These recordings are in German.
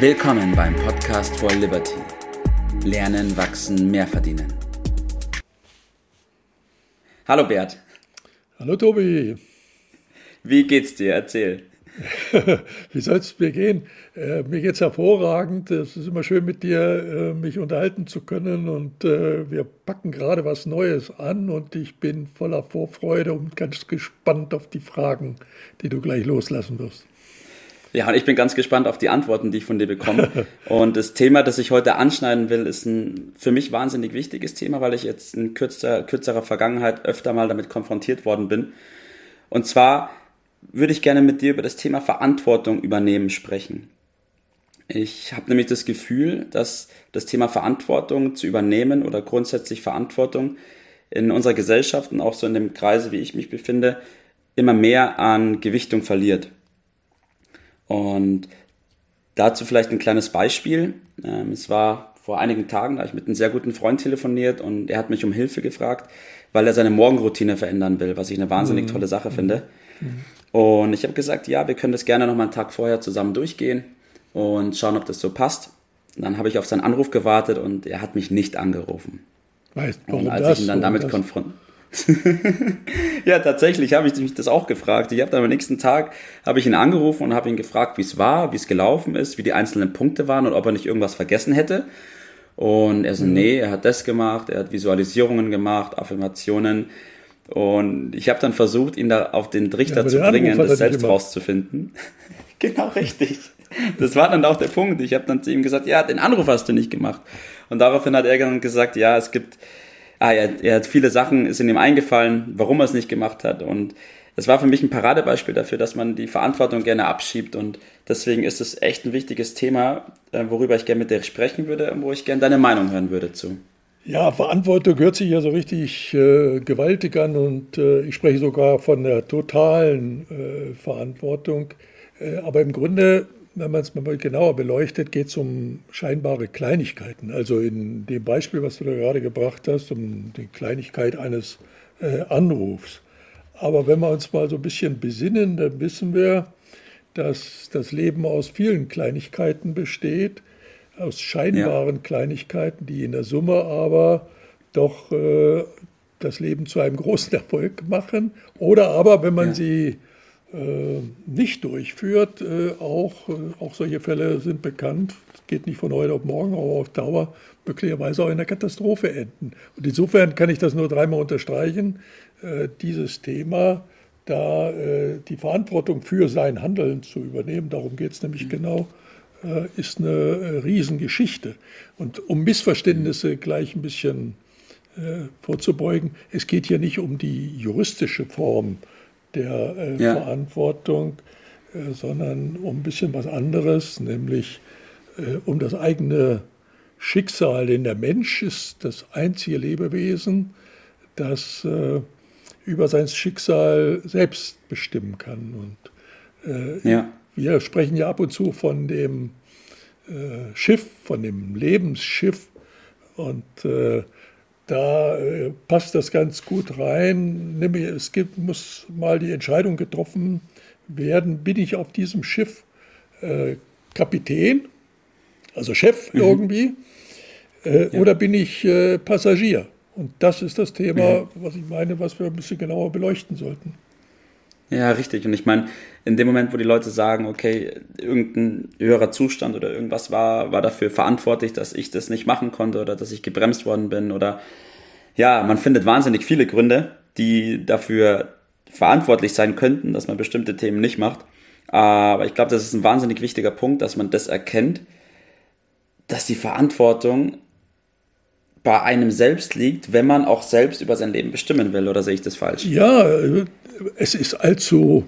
Willkommen beim Podcast for Liberty. Lernen, wachsen, mehr verdienen. Hallo Bert. Hallo Tobi. Wie geht's dir? Erzähl. Wie soll es mir gehen? Äh, mir geht es hervorragend. Es ist immer schön, mit dir äh, mich unterhalten zu können. Und äh, wir packen gerade was Neues an. Und ich bin voller Vorfreude und ganz gespannt auf die Fragen, die du gleich loslassen wirst. Ja, und ich bin ganz gespannt auf die Antworten, die ich von dir bekomme. und das Thema, das ich heute anschneiden will, ist ein für mich wahnsinnig wichtiges Thema, weil ich jetzt in kürzer, kürzerer Vergangenheit öfter mal damit konfrontiert worden bin. Und zwar würde ich gerne mit dir über das Thema Verantwortung übernehmen sprechen. Ich habe nämlich das Gefühl, dass das Thema Verantwortung zu übernehmen oder grundsätzlich Verantwortung in unserer Gesellschaft und auch so in dem Kreise, wie ich mich befinde, immer mehr an Gewichtung verliert. Und dazu vielleicht ein kleines Beispiel. Ähm, es war vor einigen Tagen, da habe ich mit einem sehr guten Freund telefoniert und er hat mich um Hilfe gefragt, weil er seine Morgenroutine verändern will, was ich eine wahnsinnig mhm. tolle Sache finde. Mhm. Und ich habe gesagt, ja, wir können das gerne noch mal einen Tag vorher zusammen durchgehen und schauen, ob das so passt. Und dann habe ich auf seinen Anruf gewartet und er hat mich nicht angerufen. Weißt, warum und als das, ich ihn dann damit konfrontiert ja, tatsächlich habe ich mich das auch gefragt. Ich habe dann am nächsten Tag habe ich ihn angerufen und habe ihn gefragt, wie es war, wie es gelaufen ist, wie die einzelnen Punkte waren und ob er nicht irgendwas vergessen hätte. Und er so, mhm. nee, er hat das gemacht, er hat Visualisierungen gemacht, Affirmationen. Und ich habe dann versucht, ihn da auf den Trichter ja, zu bringen, das selbst rauszufinden. genau richtig. Das war dann auch der Punkt. Ich habe dann zu ihm gesagt, ja, den Anruf hast du nicht gemacht. Und daraufhin hat er dann gesagt, ja, es gibt, ah, er, er hat viele Sachen, ist in ihm eingefallen, warum er es nicht gemacht hat. Und es war für mich ein Paradebeispiel dafür, dass man die Verantwortung gerne abschiebt. Und deswegen ist es echt ein wichtiges Thema, äh, worüber ich gerne mit dir sprechen würde und wo ich gerne deine Meinung hören würde zu. Ja, Verantwortung hört sich ja so richtig äh, gewaltig an und äh, ich spreche sogar von der totalen äh, Verantwortung. Äh, aber im Grunde, wenn man es mal genauer beleuchtet, geht es um scheinbare Kleinigkeiten. Also in dem Beispiel, was du da gerade gebracht hast, um die Kleinigkeit eines äh, Anrufs. Aber wenn wir uns mal so ein bisschen besinnen, dann wissen wir, dass das Leben aus vielen Kleinigkeiten besteht aus scheinbaren ja. Kleinigkeiten, die in der Summe aber doch äh, das Leben zu einem großen Erfolg machen. Oder aber, wenn man ja. sie nicht durchführt, äh, auch, äh, auch solche Fälle sind bekannt. Das geht nicht von heute auf morgen, aber auf Dauer möglicherweise auch in der Katastrophe enden. Und insofern kann ich das nur dreimal unterstreichen. Äh, dieses Thema, da äh, die Verantwortung für sein Handeln zu übernehmen, darum geht es nämlich mhm. genau, äh, ist eine äh, Riesengeschichte. Und um Missverständnisse gleich ein bisschen äh, vorzubeugen, es geht hier nicht um die juristische Form der ja. Verantwortung, sondern um ein bisschen was anderes, nämlich um das eigene Schicksal. Denn der Mensch ist das einzige Lebewesen, das über sein Schicksal selbst bestimmen kann. Und ja. Wir sprechen ja ab und zu von dem äh, Schiff, von dem Lebensschiff. Und äh, da äh, passt das ganz gut rein. Nämlich, es gibt, muss mal die Entscheidung getroffen werden, bin ich auf diesem Schiff äh, Kapitän, also Chef mhm. irgendwie, äh, ja. oder bin ich äh, Passagier? Und das ist das Thema, ja. was ich meine, was wir ein bisschen genauer beleuchten sollten. Ja, richtig. Und ich meine, in dem Moment, wo die Leute sagen, okay, irgendein höherer Zustand oder irgendwas war, war dafür verantwortlich, dass ich das nicht machen konnte oder dass ich gebremst worden bin oder ja, man findet wahnsinnig viele Gründe, die dafür verantwortlich sein könnten, dass man bestimmte Themen nicht macht. Aber ich glaube, das ist ein wahnsinnig wichtiger Punkt, dass man das erkennt, dass die Verantwortung bei einem selbst liegt, wenn man auch selbst über sein Leben bestimmen will. Oder sehe ich das falsch? Ja, es ist allzu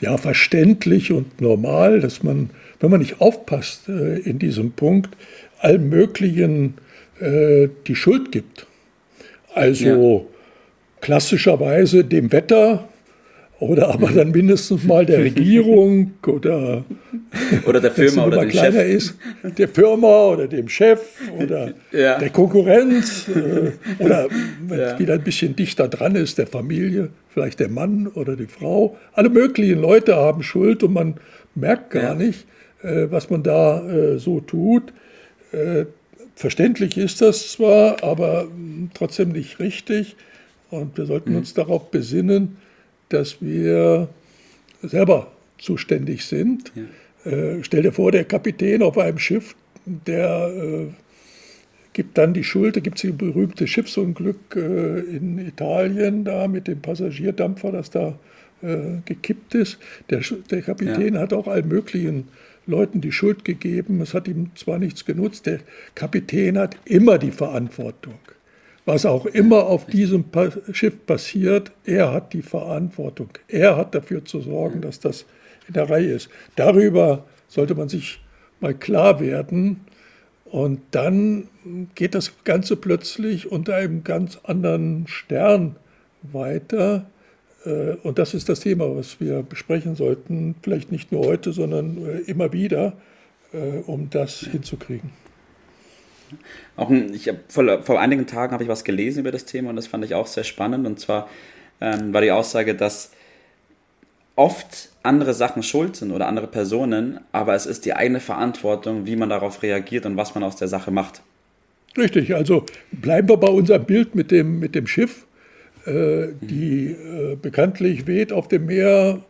ja, verständlich und normal, dass man, wenn man nicht aufpasst äh, in diesem Punkt, allem Möglichen äh, die Schuld gibt. Also ja. klassischerweise dem Wetter oder aber dann mindestens mal der Regierung oder, oder der Firma oder dem Chef. ist, der Firma oder dem Chef oder ja. der Konkurrenz äh, oder wenn ja. es wieder ein bisschen dichter dran ist, der Familie, vielleicht der Mann oder die Frau. Alle möglichen Leute haben Schuld und man merkt gar ja. nicht, äh, was man da äh, so tut. Verständlich ist das zwar, aber hm, trotzdem nicht richtig. Und wir sollten mhm. uns darauf besinnen, dass wir selber zuständig sind. Ja. Äh, stell dir vor, der Kapitän auf einem Schiff, der äh, gibt dann die Schuld, da gibt es das berühmte Schiffsunglück äh, in Italien da mit dem Passagierdampfer, das da äh, gekippt ist. Der, der Kapitän ja. hat auch allen möglichen Leuten die Schuld gegeben. Es hat ihm zwar nichts genutzt, der Kapitän hat immer die Verantwortung. Was auch immer auf diesem Schiff passiert, er hat die Verantwortung. Er hat dafür zu sorgen, dass das in der Reihe ist. Darüber sollte man sich mal klar werden. Und dann geht das Ganze plötzlich unter einem ganz anderen Stern weiter. Äh, und das ist das Thema, was wir besprechen sollten, vielleicht nicht nur heute, sondern äh, immer wieder, äh, um das hinzukriegen. Auch ein, ich vor, vor einigen Tagen habe ich was gelesen über das Thema und das fand ich auch sehr spannend. Und zwar ähm, war die Aussage, dass oft andere Sachen schuld sind oder andere Personen, aber es ist die eigene Verantwortung, wie man darauf reagiert und was man aus der Sache macht. Richtig, also bleiben wir bei unserem Bild mit dem, mit dem Schiff. Äh, die äh, bekanntlich weht auf dem Meer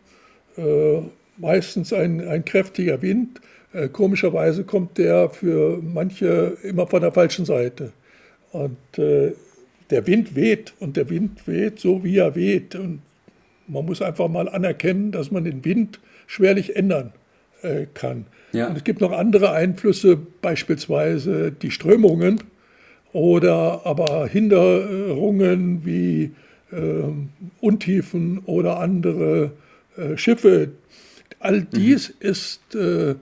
äh, meistens ein, ein kräftiger Wind komischerweise kommt der für manche immer von der falschen Seite. Und äh, der Wind weht und der Wind weht so, wie er weht. Und man muss einfach mal anerkennen, dass man den Wind schwerlich ändern äh, kann. Ja. Und es gibt noch andere Einflüsse, beispielsweise die Strömungen oder aber Hinderungen wie äh, Untiefen oder andere äh, Schiffe. All dies mhm. ist äh,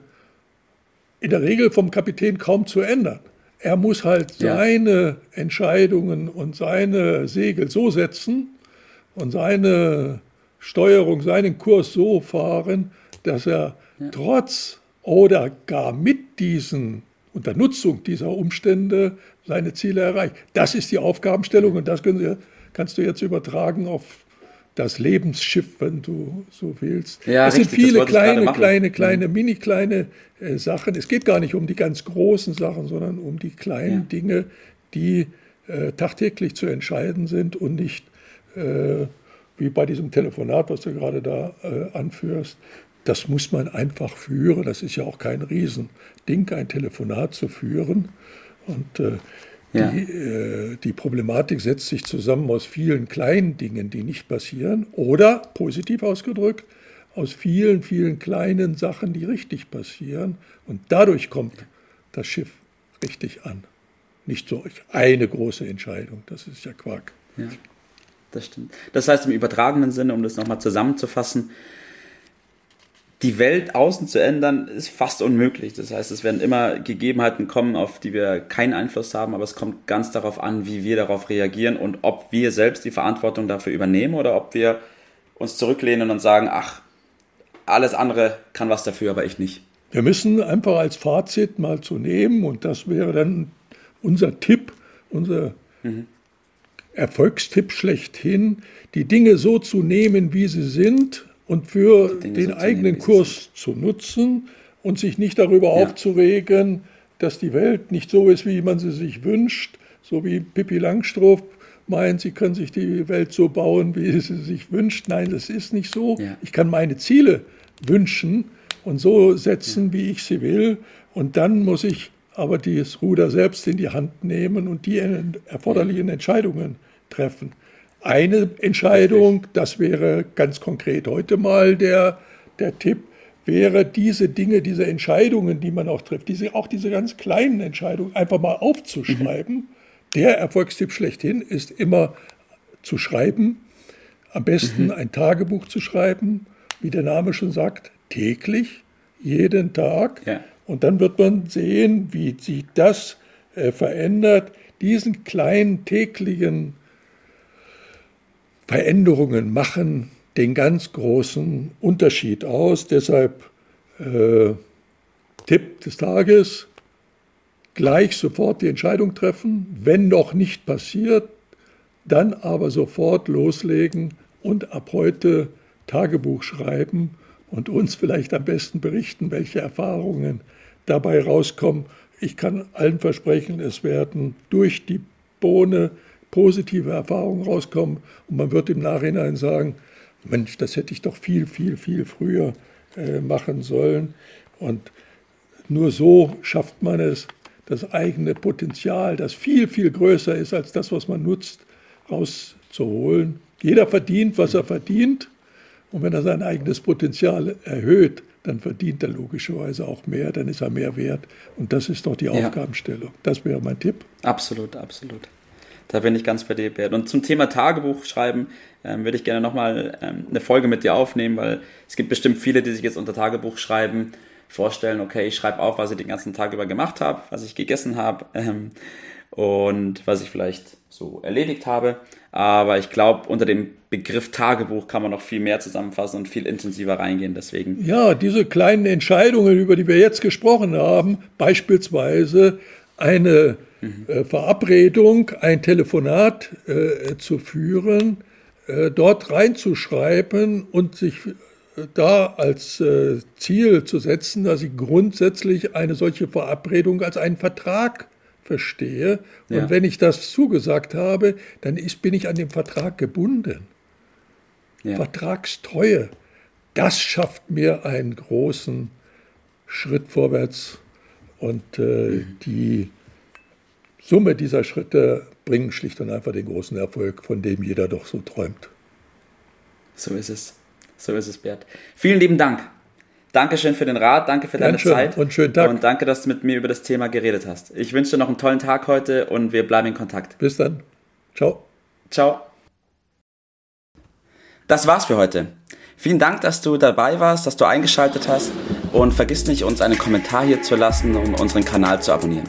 in der Regel vom Kapitän kaum zu ändern. Er muss halt ja. seine Entscheidungen und seine Segel so setzen und seine Steuerung, seinen Kurs so fahren, dass er ja. trotz oder gar mit diesen, unter Nutzung dieser Umstände seine Ziele erreicht. Das ist die Aufgabenstellung und das Sie, kannst du jetzt übertragen auf das Lebensschiff, wenn du so willst. Ja, es sind viele kleine, kleine, kleine, mhm. mini kleine äh, Sachen. Es geht gar nicht um die ganz großen Sachen, sondern um die kleinen ja. Dinge, die äh, tagtäglich zu entscheiden sind und nicht äh, wie bei diesem Telefonat, was du gerade da äh, anführst. Das muss man einfach führen. Das ist ja auch kein Riesending, ein Telefonat zu führen. Und äh, ja. Die, äh, die, Problematik setzt sich zusammen aus vielen kleinen Dingen, die nicht passieren, oder positiv ausgedrückt, aus vielen, vielen kleinen Sachen, die richtig passieren. Und dadurch kommt das Schiff richtig an. Nicht so eine große Entscheidung, das ist ja Quark. Ja, das stimmt. Das heißt im übertragenen Sinne, um das nochmal zusammenzufassen, die Welt außen zu ändern, ist fast unmöglich. Das heißt, es werden immer Gegebenheiten kommen, auf die wir keinen Einfluss haben, aber es kommt ganz darauf an, wie wir darauf reagieren und ob wir selbst die Verantwortung dafür übernehmen oder ob wir uns zurücklehnen und sagen, ach, alles andere kann was dafür, aber ich nicht. Wir müssen einfach als Fazit mal zu nehmen, und das wäre dann unser Tipp, unser mhm. Erfolgstipp schlechthin, die Dinge so zu nehmen, wie sie sind, und für den eigenen Kurs zu nutzen und sich nicht darüber ja. aufzuregen, dass die Welt nicht so ist, wie man sie sich wünscht, so wie Pippi Langstrumpf meint, sie können sich die Welt so bauen, wie sie sich wünscht. Nein, das ist nicht so. Ja. Ich kann meine Ziele wünschen und so setzen, ja. wie ich sie will. Und dann muss ich aber das Ruder selbst in die Hand nehmen und die erforderlichen Entscheidungen treffen. Eine Entscheidung, das wäre ganz konkret heute mal der, der Tipp, wäre diese Dinge, diese Entscheidungen, die man auch trifft, diese, auch diese ganz kleinen Entscheidungen einfach mal aufzuschreiben. Mhm. Der Erfolgstipp schlechthin ist immer zu schreiben, am besten mhm. ein Tagebuch zu schreiben, wie der Name schon sagt, täglich, jeden Tag. Ja. Und dann wird man sehen, wie sich das äh, verändert, diesen kleinen täglichen Veränderungen machen, den ganz großen Unterschied aus. Deshalb äh, Tipp des Tages, gleich sofort die Entscheidung treffen. Wenn noch nicht passiert, dann aber sofort loslegen und ab heute Tagebuch schreiben und uns vielleicht am besten berichten, welche Erfahrungen dabei rauskommen. Ich kann allen versprechen, es werden durch die Bohne positive Erfahrungen rauskommen und man wird im Nachhinein sagen, Mensch, das hätte ich doch viel, viel, viel früher äh, machen sollen. Und nur so schafft man es, das eigene Potenzial, das viel, viel größer ist als das, was man nutzt, rauszuholen. Jeder verdient, was er verdient. Und wenn er sein eigenes Potenzial erhöht, dann verdient er logischerweise auch mehr, dann ist er mehr wert. Und das ist doch die ja. Aufgabenstellung. Das wäre mein Tipp. Absolut, absolut. Da bin ich ganz bei dir, Bert. Und zum Thema Tagebuch schreiben ähm, würde ich gerne nochmal ähm, eine Folge mit dir aufnehmen, weil es gibt bestimmt viele, die sich jetzt unter Tagebuch schreiben, vorstellen, okay, ich schreibe auf, was ich den ganzen Tag über gemacht habe, was ich gegessen habe ähm, und was ich vielleicht so erledigt habe. Aber ich glaube, unter dem Begriff Tagebuch kann man noch viel mehr zusammenfassen und viel intensiver reingehen. Deswegen. Ja, diese kleinen Entscheidungen, über die wir jetzt gesprochen haben, beispielsweise eine mhm. äh, Verabredung, ein Telefonat äh, zu führen, äh, dort reinzuschreiben und sich da als äh, Ziel zu setzen, dass ich grundsätzlich eine solche Verabredung als einen Vertrag verstehe. Und ja. wenn ich das zugesagt habe, dann ist, bin ich an dem Vertrag gebunden. Ja. Vertragstreue, das schafft mir einen großen Schritt vorwärts. Und äh, mhm. die Summe dieser Schritte bringen schlicht und einfach den großen Erfolg, von dem jeder doch so träumt. So ist es. So ist es, Bert. Vielen lieben Dank. Dankeschön für den Rat, danke für deine Zeit. Und schönen Tag. Und danke, dass du mit mir über das Thema geredet hast. Ich wünsche dir noch einen tollen Tag heute und wir bleiben in Kontakt. Bis dann. Ciao. Ciao. Das war's für heute. Vielen Dank, dass du dabei warst, dass du eingeschaltet hast und vergiss nicht, uns einen Kommentar hier zu lassen und unseren Kanal zu abonnieren.